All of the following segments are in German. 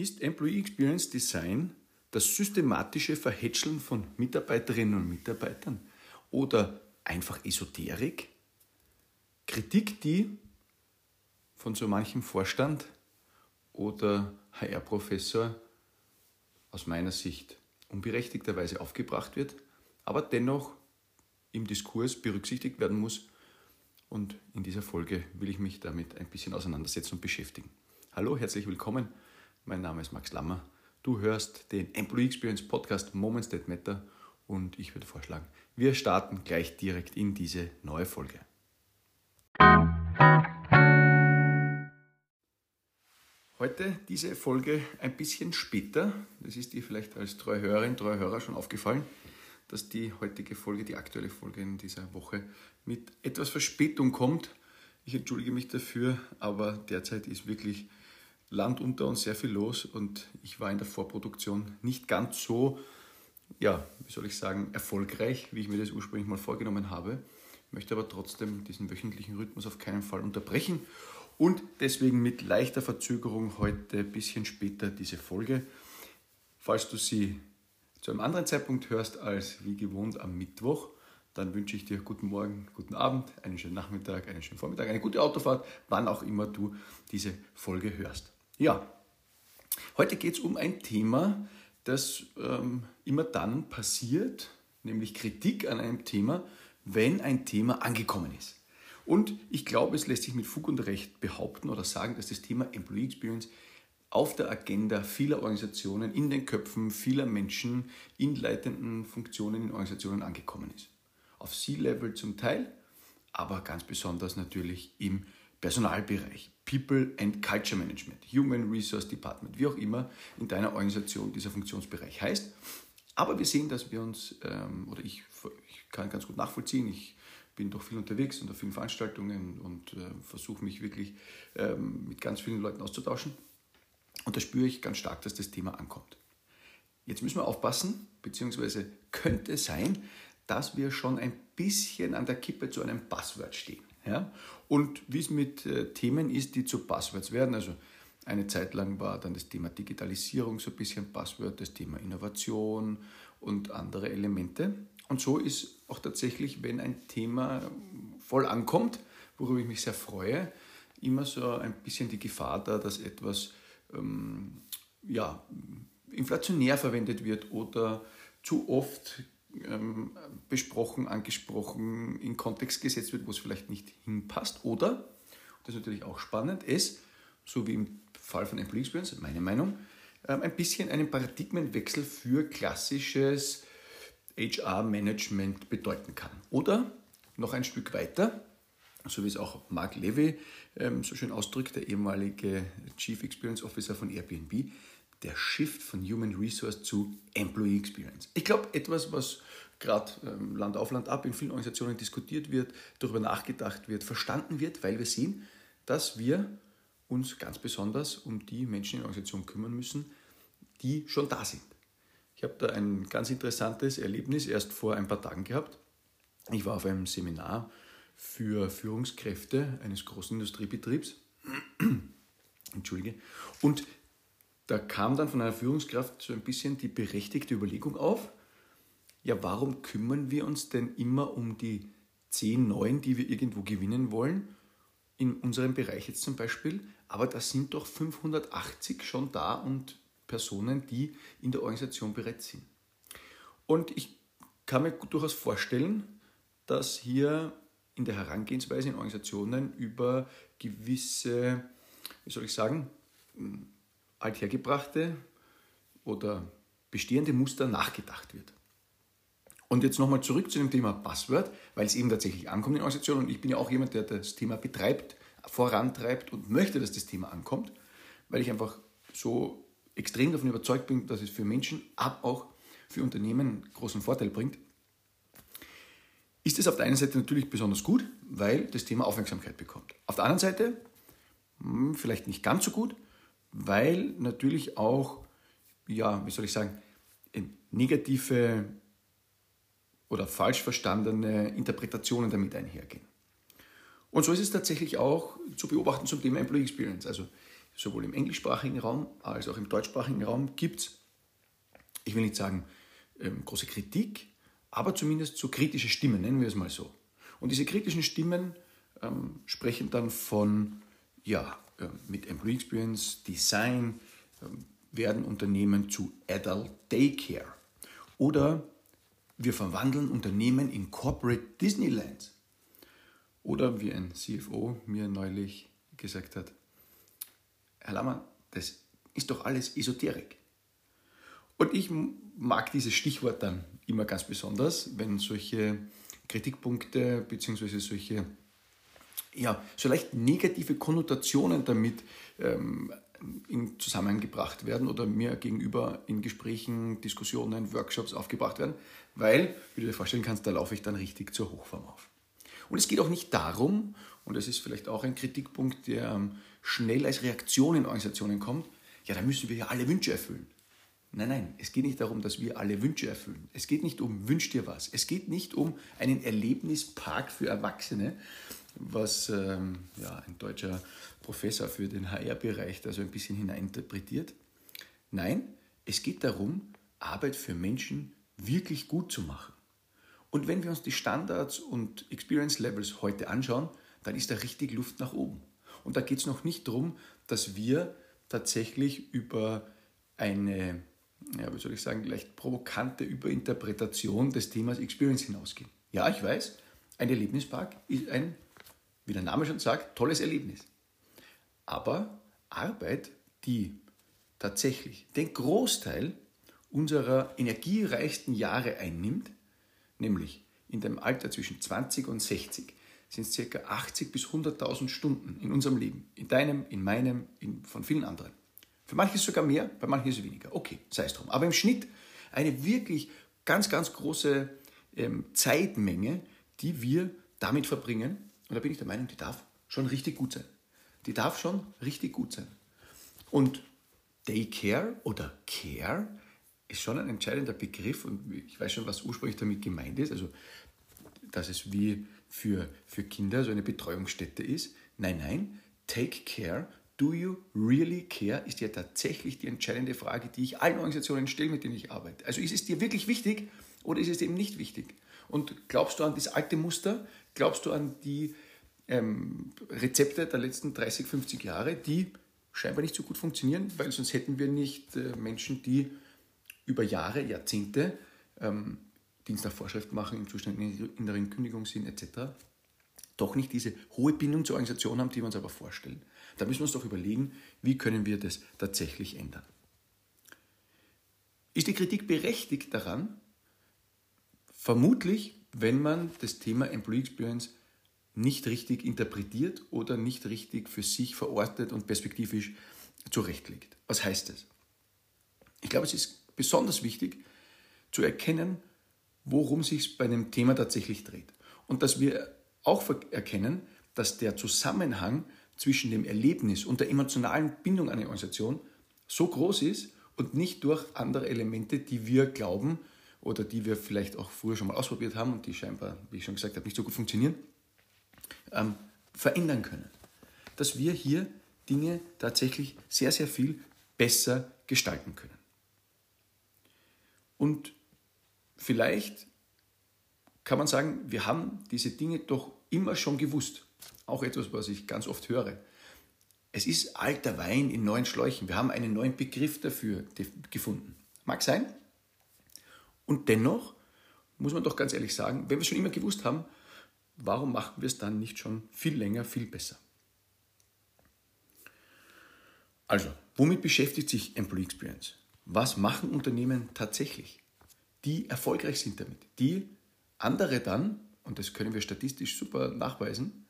Ist Employee Experience Design das systematische Verhätscheln von Mitarbeiterinnen und Mitarbeitern oder einfach Esoterik? Kritik, die von so manchem Vorstand oder HR-Professor aus meiner Sicht unberechtigterweise aufgebracht wird, aber dennoch im Diskurs berücksichtigt werden muss. Und in dieser Folge will ich mich damit ein bisschen auseinandersetzen und beschäftigen. Hallo, herzlich willkommen mein Name ist Max Lammer. Du hörst den Employee Experience Podcast Moments That Matter und ich würde vorschlagen, wir starten gleich direkt in diese neue Folge. Heute diese Folge ein bisschen später. Das ist dir vielleicht als treue Hörerin, treue Hörer schon aufgefallen, dass die heutige Folge, die aktuelle Folge in dieser Woche mit etwas Verspätung kommt. Ich entschuldige mich dafür, aber derzeit ist wirklich Land unter uns sehr viel los und ich war in der Vorproduktion nicht ganz so, ja, wie soll ich sagen, erfolgreich, wie ich mir das ursprünglich mal vorgenommen habe. Möchte aber trotzdem diesen wöchentlichen Rhythmus auf keinen Fall unterbrechen und deswegen mit leichter Verzögerung heute ein bisschen später diese Folge. Falls du sie zu einem anderen Zeitpunkt hörst als wie gewohnt am Mittwoch, dann wünsche ich dir guten Morgen, guten Abend, einen schönen Nachmittag, einen schönen Vormittag, eine gute Autofahrt, wann auch immer du diese Folge hörst. Ja, heute geht es um ein Thema, das ähm, immer dann passiert, nämlich Kritik an einem Thema, wenn ein Thema angekommen ist. Und ich glaube, es lässt sich mit Fug und Recht behaupten oder sagen, dass das Thema Employee Experience auf der Agenda vieler Organisationen, in den Köpfen vieler Menschen in leitenden Funktionen in Organisationen angekommen ist. Auf C-Level zum Teil, aber ganz besonders natürlich im Personalbereich, People and Culture Management, Human Resource Department, wie auch immer in deiner Organisation dieser Funktionsbereich heißt. Aber wir sehen, dass wir uns, ähm, oder ich, ich kann ganz gut nachvollziehen, ich bin doch viel unterwegs und auf vielen Veranstaltungen und äh, versuche mich wirklich ähm, mit ganz vielen Leuten auszutauschen. Und da spüre ich ganz stark, dass das Thema ankommt. Jetzt müssen wir aufpassen, beziehungsweise könnte sein, dass wir schon ein bisschen an der Kippe zu einem Passwort stehen. Ja? Und wie es mit äh, Themen ist, die zu Passwords werden, also eine Zeit lang war dann das Thema Digitalisierung so ein bisschen Passwort, das Thema Innovation und andere Elemente. Und so ist auch tatsächlich, wenn ein Thema voll ankommt, worüber ich mich sehr freue, immer so ein bisschen die Gefahr da, dass etwas ähm, ja, inflationär verwendet wird oder zu oft ähm, besprochen, angesprochen, in Kontext gesetzt wird, wo es vielleicht nicht hinpasst. Oder, das ist natürlich auch spannend, es, so wie im Fall von Employee Experience, meine Meinung, ähm, ein bisschen einen Paradigmenwechsel für klassisches HR-Management bedeuten kann. Oder noch ein Stück weiter, so wie es auch Mark Levy ähm, so schön ausdrückt, der ehemalige Chief Experience Officer von Airbnb, der Shift von Human Resource zu Employee Experience. Ich glaube, etwas, was gerade ähm, Land auf Land ab in vielen Organisationen diskutiert wird, darüber nachgedacht wird, verstanden wird, weil wir sehen, dass wir uns ganz besonders um die Menschen in der Organisation kümmern müssen, die schon da sind. Ich habe da ein ganz interessantes Erlebnis erst vor ein paar Tagen gehabt. Ich war auf einem Seminar für Führungskräfte eines großen Industriebetriebs. Entschuldige. Und da kam dann von einer Führungskraft so ein bisschen die berechtigte Überlegung auf, ja, warum kümmern wir uns denn immer um die 10 Neuen, die wir irgendwo gewinnen wollen, in unserem Bereich jetzt zum Beispiel, aber da sind doch 580 schon da und Personen, die in der Organisation bereits sind. Und ich kann mir durchaus vorstellen, dass hier in der Herangehensweise in Organisationen über gewisse, wie soll ich sagen, althergebrachte oder bestehende Muster nachgedacht wird. Und jetzt nochmal zurück zu dem Thema Passwort, weil es eben tatsächlich ankommt in Organisationen. Und ich bin ja auch jemand, der das Thema betreibt, vorantreibt und möchte, dass das Thema ankommt, weil ich einfach so extrem davon überzeugt bin, dass es für Menschen, aber auch für Unternehmen großen Vorteil bringt. Ist es auf der einen Seite natürlich besonders gut, weil das Thema Aufmerksamkeit bekommt. Auf der anderen Seite hm, vielleicht nicht ganz so gut, weil natürlich auch, ja, wie soll ich sagen, negative oder falsch verstandene Interpretationen damit einhergehen. Und so ist es tatsächlich auch zu beobachten zum Thema Employee Experience. Also sowohl im englischsprachigen Raum als auch im deutschsprachigen Raum gibt es, ich will nicht sagen ähm, große Kritik, aber zumindest so kritische Stimmen, nennen wir es mal so. Und diese kritischen Stimmen ähm, sprechen dann von, ja, mit Employee Experience, Design, äh, werden Unternehmen zu Adult Daycare. Oder wir verwandeln Unternehmen in Corporate Disneylands. Oder wie ein CFO mir neulich gesagt hat, Herr Lammer, das ist doch alles Esoterik. Und ich mag dieses Stichwort dann immer ganz besonders, wenn solche Kritikpunkte bzw. solche ja, so leicht negative Konnotationen damit ähm, in Zusammenhang gebracht werden oder mir gegenüber in Gesprächen, Diskussionen, Workshops aufgebracht werden, weil, wie du dir vorstellen kannst, da laufe ich dann richtig zur Hochform auf. Und es geht auch nicht darum, und das ist vielleicht auch ein Kritikpunkt, der ähm, schnell als Reaktion in Organisationen kommt, ja, da müssen wir ja alle Wünsche erfüllen. Nein, nein, es geht nicht darum, dass wir alle Wünsche erfüllen. Es geht nicht um Wünsch dir was. Es geht nicht um einen Erlebnispark für Erwachsene, was ähm, ja, ein deutscher Professor für den HR-Bereich da so ein bisschen hineininterpretiert. Nein, es geht darum, Arbeit für Menschen wirklich gut zu machen. Und wenn wir uns die Standards und Experience Levels heute anschauen, dann ist da richtig Luft nach oben. Und da geht es noch nicht darum, dass wir tatsächlich über eine ja, wie soll ich sagen, leicht provokante Überinterpretation des Themas Experience hinausgehen. Ja, ich weiß, ein Erlebnispark ist ein, wie der Name schon sagt, tolles Erlebnis. Aber Arbeit, die tatsächlich den Großteil unserer energiereichsten Jahre einnimmt, nämlich in dem Alter zwischen 20 und 60, sind es ca. 80 bis 100.000 Stunden in unserem Leben, in deinem, in meinem, in, von vielen anderen. Für manche ist es sogar mehr, bei manchen ist es weniger. Okay, sei es drum. Aber im Schnitt eine wirklich ganz, ganz große ähm, Zeitmenge, die wir damit verbringen. Und da bin ich der Meinung, die darf schon richtig gut sein. Die darf schon richtig gut sein. Und Daycare oder Care ist schon ein entscheidender Begriff und ich weiß schon, was ursprünglich damit gemeint ist. Also, dass es wie für, für Kinder so eine Betreuungsstätte ist. Nein, nein, Take Care Do you really care? ist ja tatsächlich die entscheidende Frage, die ich allen Organisationen stelle, mit denen ich arbeite. Also ist es dir wirklich wichtig oder ist es eben nicht wichtig? Und glaubst du an das alte Muster? Glaubst du an die ähm, Rezepte der letzten 30, 50 Jahre, die scheinbar nicht so gut funktionieren, weil sonst hätten wir nicht äh, Menschen, die über Jahre, Jahrzehnte ähm, Dienst nach Vorschrift machen, im Zustand inneren Kündigung sind etc., doch nicht diese hohe Bindung zur Organisation haben, die wir uns aber vorstellen. Da müssen wir uns doch überlegen, wie können wir das tatsächlich ändern. Ist die Kritik berechtigt daran? Vermutlich, wenn man das Thema Employee Experience nicht richtig interpretiert oder nicht richtig für sich verortet und perspektivisch zurechtlegt. Was heißt das? Ich glaube, es ist besonders wichtig zu erkennen, worum sich bei einem Thema tatsächlich dreht. Und dass wir auch erkennen, dass der Zusammenhang zwischen dem Erlebnis und der emotionalen Bindung an eine Organisation so groß ist und nicht durch andere Elemente, die wir glauben oder die wir vielleicht auch früher schon mal ausprobiert haben und die scheinbar, wie ich schon gesagt habe, nicht so gut funktionieren, ähm, verändern können. Dass wir hier Dinge tatsächlich sehr, sehr viel besser gestalten können. Und vielleicht kann man sagen, wir haben diese Dinge doch immer schon gewusst. Auch etwas, was ich ganz oft höre. Es ist alter Wein in neuen Schläuchen. Wir haben einen neuen Begriff dafür gefunden. Mag sein. Und dennoch muss man doch ganz ehrlich sagen, wenn wir es schon immer gewusst haben, warum machen wir es dann nicht schon viel länger, viel besser? Also, womit beschäftigt sich Employee Experience? Was machen Unternehmen tatsächlich, die erfolgreich sind damit, die andere dann, und das können wir statistisch super nachweisen,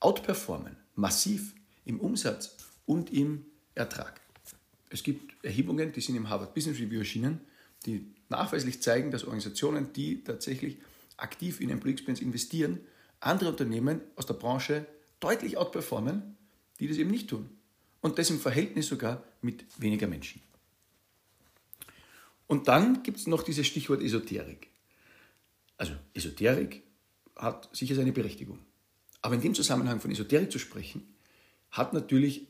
outperformen, massiv im Umsatz und im Ertrag. Es gibt Erhebungen, die sind im Harvard Business Review erschienen, die nachweislich zeigen, dass Organisationen, die tatsächlich aktiv in Employee Experience investieren, andere Unternehmen aus der Branche deutlich outperformen, die das eben nicht tun. Und das im Verhältnis sogar mit weniger Menschen. Und dann gibt es noch dieses Stichwort Esoterik. Also Esoterik hat sicher seine Berechtigung. Aber in dem Zusammenhang von Esoterik zu sprechen, hat natürlich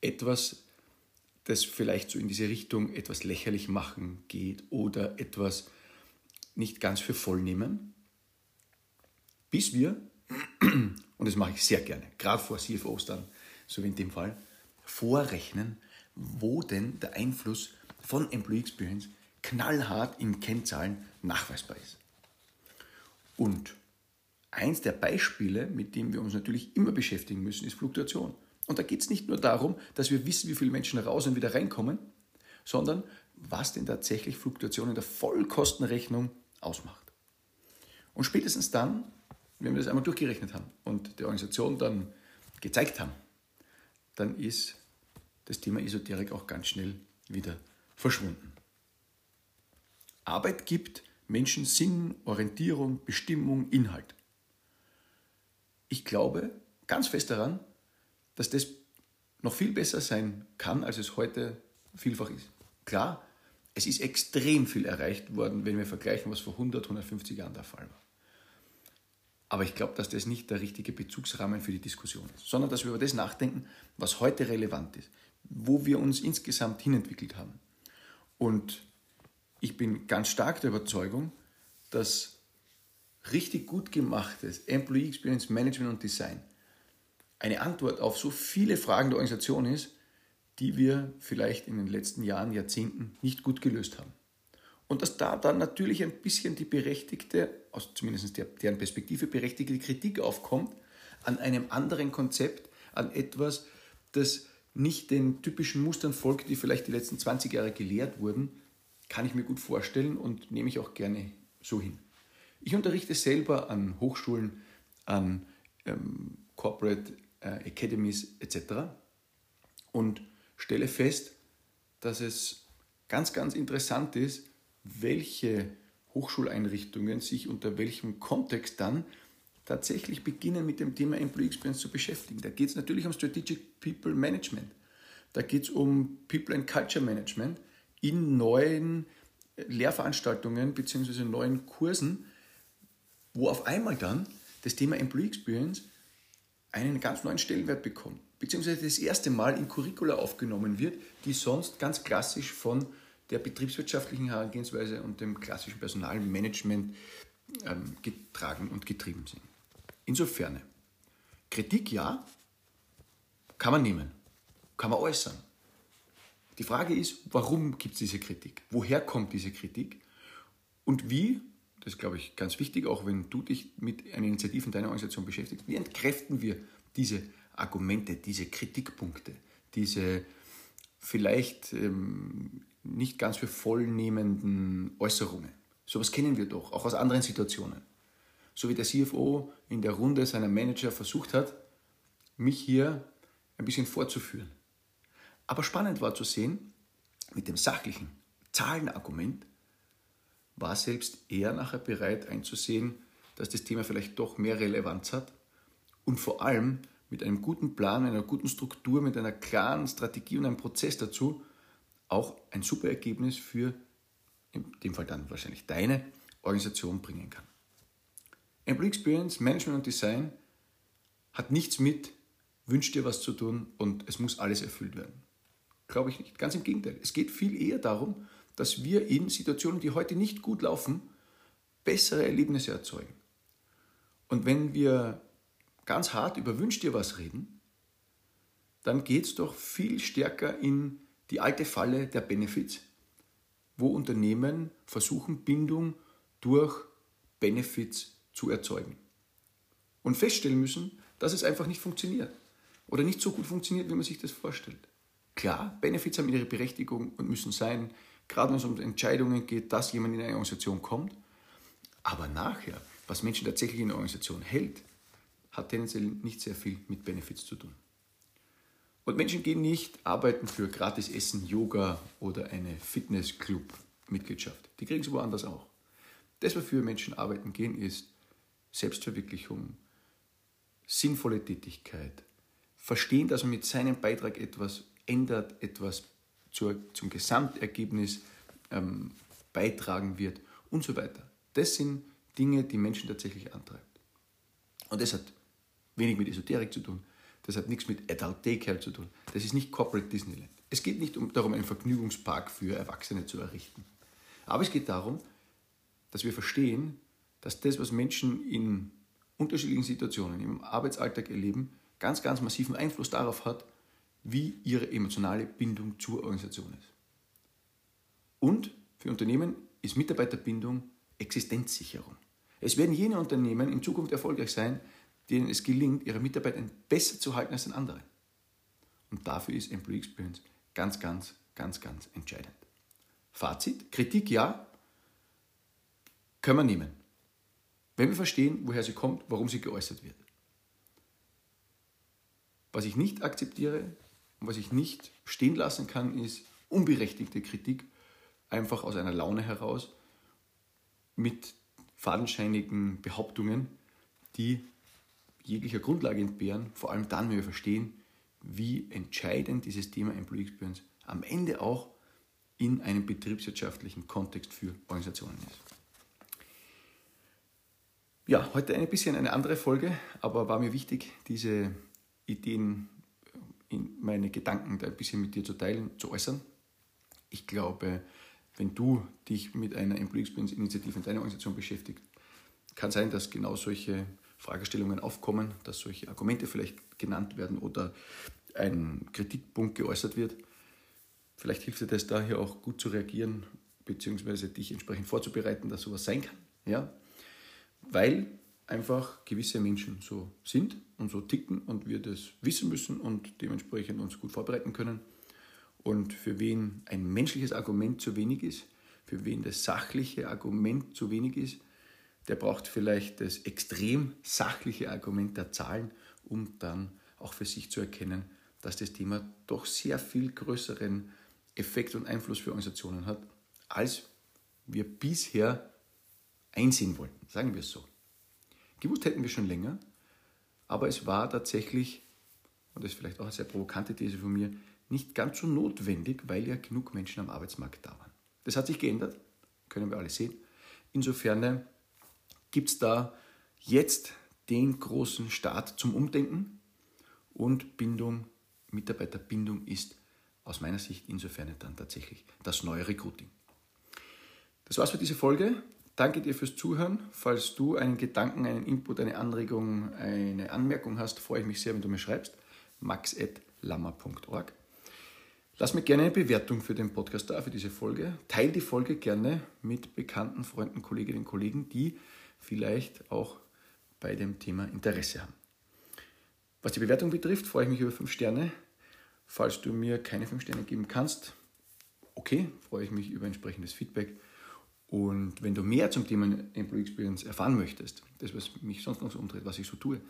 etwas, das vielleicht so in diese Richtung etwas lächerlich machen geht oder etwas nicht ganz für voll nehmen, bis wir, und das mache ich sehr gerne, gerade vor CFOs dann, so wie in dem Fall, vorrechnen, wo denn der Einfluss von Employee Experience knallhart in Kennzahlen nachweisbar ist. Und eins der Beispiele, mit dem wir uns natürlich immer beschäftigen müssen, ist Fluktuation. Und da geht es nicht nur darum, dass wir wissen, wie viele Menschen raus und wieder reinkommen, sondern was denn tatsächlich Fluktuation in der Vollkostenrechnung ausmacht. Und spätestens dann, wenn wir das einmal durchgerechnet haben und der Organisation dann gezeigt haben, dann ist das Thema Esoterik auch ganz schnell wieder verschwunden. Arbeit gibt Menschen Sinn, Orientierung, Bestimmung, Inhalt. Ich glaube ganz fest daran, dass das noch viel besser sein kann, als es heute vielfach ist. Klar, es ist extrem viel erreicht worden, wenn wir vergleichen, was vor 100, 150 Jahren der Fall war. Aber ich glaube, dass das nicht der richtige Bezugsrahmen für die Diskussion ist, sondern dass wir über das nachdenken, was heute relevant ist, wo wir uns insgesamt hinentwickelt haben. Und ich bin ganz stark der Überzeugung, dass richtig gut gemachtes Employee Experience Management und Design eine Antwort auf so viele Fragen der Organisation ist, die wir vielleicht in den letzten Jahren, Jahrzehnten nicht gut gelöst haben. Und dass da dann natürlich ein bisschen die berechtigte, aus zumindest der, deren Perspektive berechtigte Kritik aufkommt an einem anderen Konzept, an etwas, das nicht den typischen Mustern folgt, die vielleicht die letzten 20 Jahre gelehrt wurden, kann ich mir gut vorstellen und nehme ich auch gerne so hin. Ich unterrichte selber an Hochschulen, an ähm, Corporate Academies etc. und stelle fest, dass es ganz, ganz interessant ist, welche Hochschuleinrichtungen sich unter welchem Kontext dann tatsächlich beginnen mit dem Thema Employee Experience zu beschäftigen. Da geht es natürlich um Strategic People Management. Da geht es um People and Culture Management in neuen Lehrveranstaltungen bzw. neuen Kursen, wo auf einmal dann das Thema Employee Experience einen ganz neuen Stellenwert bekommt, beziehungsweise das erste Mal in Curricula aufgenommen wird, die sonst ganz klassisch von der betriebswirtschaftlichen Herangehensweise und dem klassischen Personalmanagement ähm, getragen und getrieben sind. Insofern, Kritik ja, kann man nehmen, kann man äußern. Die Frage ist, warum gibt es diese Kritik? Woher kommt diese Kritik? Und wie das ist, glaube ich, ganz wichtig, auch wenn du dich mit einer Initiative in deiner Organisation beschäftigst, wie entkräften wir diese Argumente, diese Kritikpunkte, diese vielleicht ähm, nicht ganz für vollnehmenden Äußerungen. Sowas kennen wir doch, auch aus anderen Situationen. So wie der CFO in der Runde seiner Manager versucht hat, mich hier ein bisschen vorzuführen. Aber spannend war zu sehen, mit dem sachlichen Zahlenargument war selbst er nachher bereit einzusehen, dass das Thema vielleicht doch mehr Relevanz hat und vor allem mit einem guten Plan, einer guten Struktur, mit einer klaren Strategie und einem Prozess dazu auch ein super Ergebnis für, in dem Fall dann wahrscheinlich deine Organisation bringen kann. Employee Experience, Management und Design hat nichts mit wünscht dir was zu tun und es muss alles erfüllt werden. Glaube ich nicht. Ganz im Gegenteil. Es geht viel eher darum, dass wir in Situationen, die heute nicht gut laufen, bessere Erlebnisse erzeugen. Und wenn wir ganz hart über Wünsch dir was reden, dann geht es doch viel stärker in die alte Falle der Benefits, wo Unternehmen versuchen, Bindung durch Benefits zu erzeugen. Und feststellen müssen, dass es einfach nicht funktioniert oder nicht so gut funktioniert, wie man sich das vorstellt. Klar, Benefits haben ihre Berechtigung und müssen sein, gerade wenn es um Entscheidungen geht, dass jemand in eine Organisation kommt. Aber nachher, was Menschen tatsächlich in der Organisation hält, hat tendenziell nicht sehr viel mit Benefits zu tun. Und Menschen gehen nicht arbeiten für gratis Essen, Yoga oder eine Fitnessclub-Mitgliedschaft. Die kriegen sie woanders auch. Das, wofür Menschen arbeiten gehen, ist Selbstverwirklichung, sinnvolle Tätigkeit, verstehen, dass man mit seinem Beitrag etwas ändert, etwas zur, zum Gesamtergebnis ähm, beitragen wird und so weiter. Das sind Dinge, die Menschen tatsächlich antreibt. Und das hat wenig mit Esoterik zu tun. Das hat nichts mit Adult Daycare zu tun. Das ist nicht Corporate Disneyland. Es geht nicht darum, einen Vergnügungspark für Erwachsene zu errichten. Aber es geht darum, dass wir verstehen, dass das, was Menschen in unterschiedlichen Situationen im Arbeitsalltag erleben, ganz, ganz massiven Einfluss darauf hat, wie ihre emotionale Bindung zur Organisation ist. Und für Unternehmen ist Mitarbeiterbindung Existenzsicherung. Es werden jene Unternehmen in Zukunft erfolgreich sein, denen es gelingt, ihre Mitarbeiter besser zu halten als den anderen. Und dafür ist Employee Experience ganz, ganz, ganz, ganz entscheidend. Fazit, Kritik ja, können wir nehmen. Wenn wir verstehen, woher sie kommt, warum sie geäußert wird. Was ich nicht akzeptiere und was ich nicht stehen lassen kann, ist unberechtigte Kritik, einfach aus einer Laune heraus, mit fadenscheinigen Behauptungen, die jeglicher Grundlage entbehren, vor allem dann, wenn wir verstehen, wie entscheidend dieses Thema Employee Experience am Ende auch in einem betriebswirtschaftlichen Kontext für Organisationen ist. Ja, heute ein bisschen eine andere Folge, aber war mir wichtig, diese Ideen, meine Gedanken da ein bisschen mit dir zu teilen, zu äußern. Ich glaube, wenn du dich mit einer Employee Experience Initiative in deiner Organisation beschäftigst, kann sein, dass genau solche Fragestellungen aufkommen, dass solche Argumente vielleicht genannt werden oder ein Kritikpunkt geäußert wird. Vielleicht hilft dir das da hier auch gut zu reagieren, beziehungsweise dich entsprechend vorzubereiten, dass sowas sein kann. Ja? Weil einfach gewisse Menschen so sind und so ticken und wir das wissen müssen und dementsprechend uns gut vorbereiten können. Und für wen ein menschliches Argument zu wenig ist, für wen das sachliche Argument zu wenig ist, der braucht vielleicht das extrem sachliche Argument der Zahlen, um dann auch für sich zu erkennen, dass das Thema doch sehr viel größeren Effekt und Einfluss für Organisationen hat, als wir bisher einsehen wollten, sagen wir es so. Gewusst hätten wir schon länger, aber es war tatsächlich, und das ist vielleicht auch eine sehr provokante These von mir, nicht ganz so notwendig, weil ja genug Menschen am Arbeitsmarkt da waren. Das hat sich geändert, können wir alle sehen. Insofern gibt es da jetzt den großen Start zum Umdenken und Bindung, Mitarbeiterbindung ist aus meiner Sicht insofern dann tatsächlich das neue Recruiting. Das war's für diese Folge. Danke dir fürs Zuhören. Falls du einen Gedanken, einen Input, eine Anregung, eine Anmerkung hast, freue ich mich sehr, wenn du mir schreibst. max.lammer.org. Lass mir gerne eine Bewertung für den Podcast da, für diese Folge. Teil die Folge gerne mit bekannten Freunden, Kolleginnen und Kollegen, die vielleicht auch bei dem Thema Interesse haben. Was die Bewertung betrifft, freue ich mich über 5 Sterne. Falls du mir keine 5 Sterne geben kannst, okay, freue ich mich über entsprechendes Feedback. Und wenn du mehr zum Thema Employee Experience erfahren möchtest, das, was mich sonst noch so umdreht, was ich so tue,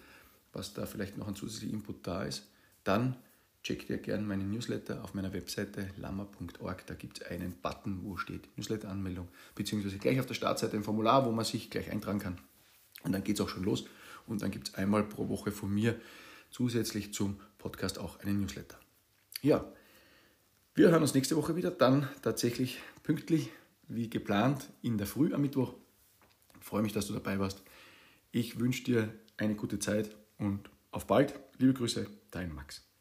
was da vielleicht noch ein zusätzlicher Input da ist, dann check dir gerne meinen Newsletter auf meiner Webseite lama.org. Da gibt es einen Button, wo steht Newsletter-Anmeldung, beziehungsweise gleich auf der Startseite ein Formular, wo man sich gleich eintragen kann. Und dann geht es auch schon los. Und dann gibt es einmal pro Woche von mir zusätzlich zum Podcast auch einen Newsletter. Ja, wir hören uns nächste Woche wieder, dann tatsächlich pünktlich wie geplant in der Früh am Mittwoch. Ich freue mich, dass du dabei warst. Ich wünsche dir eine gute Zeit und auf bald. Liebe Grüße, dein Max.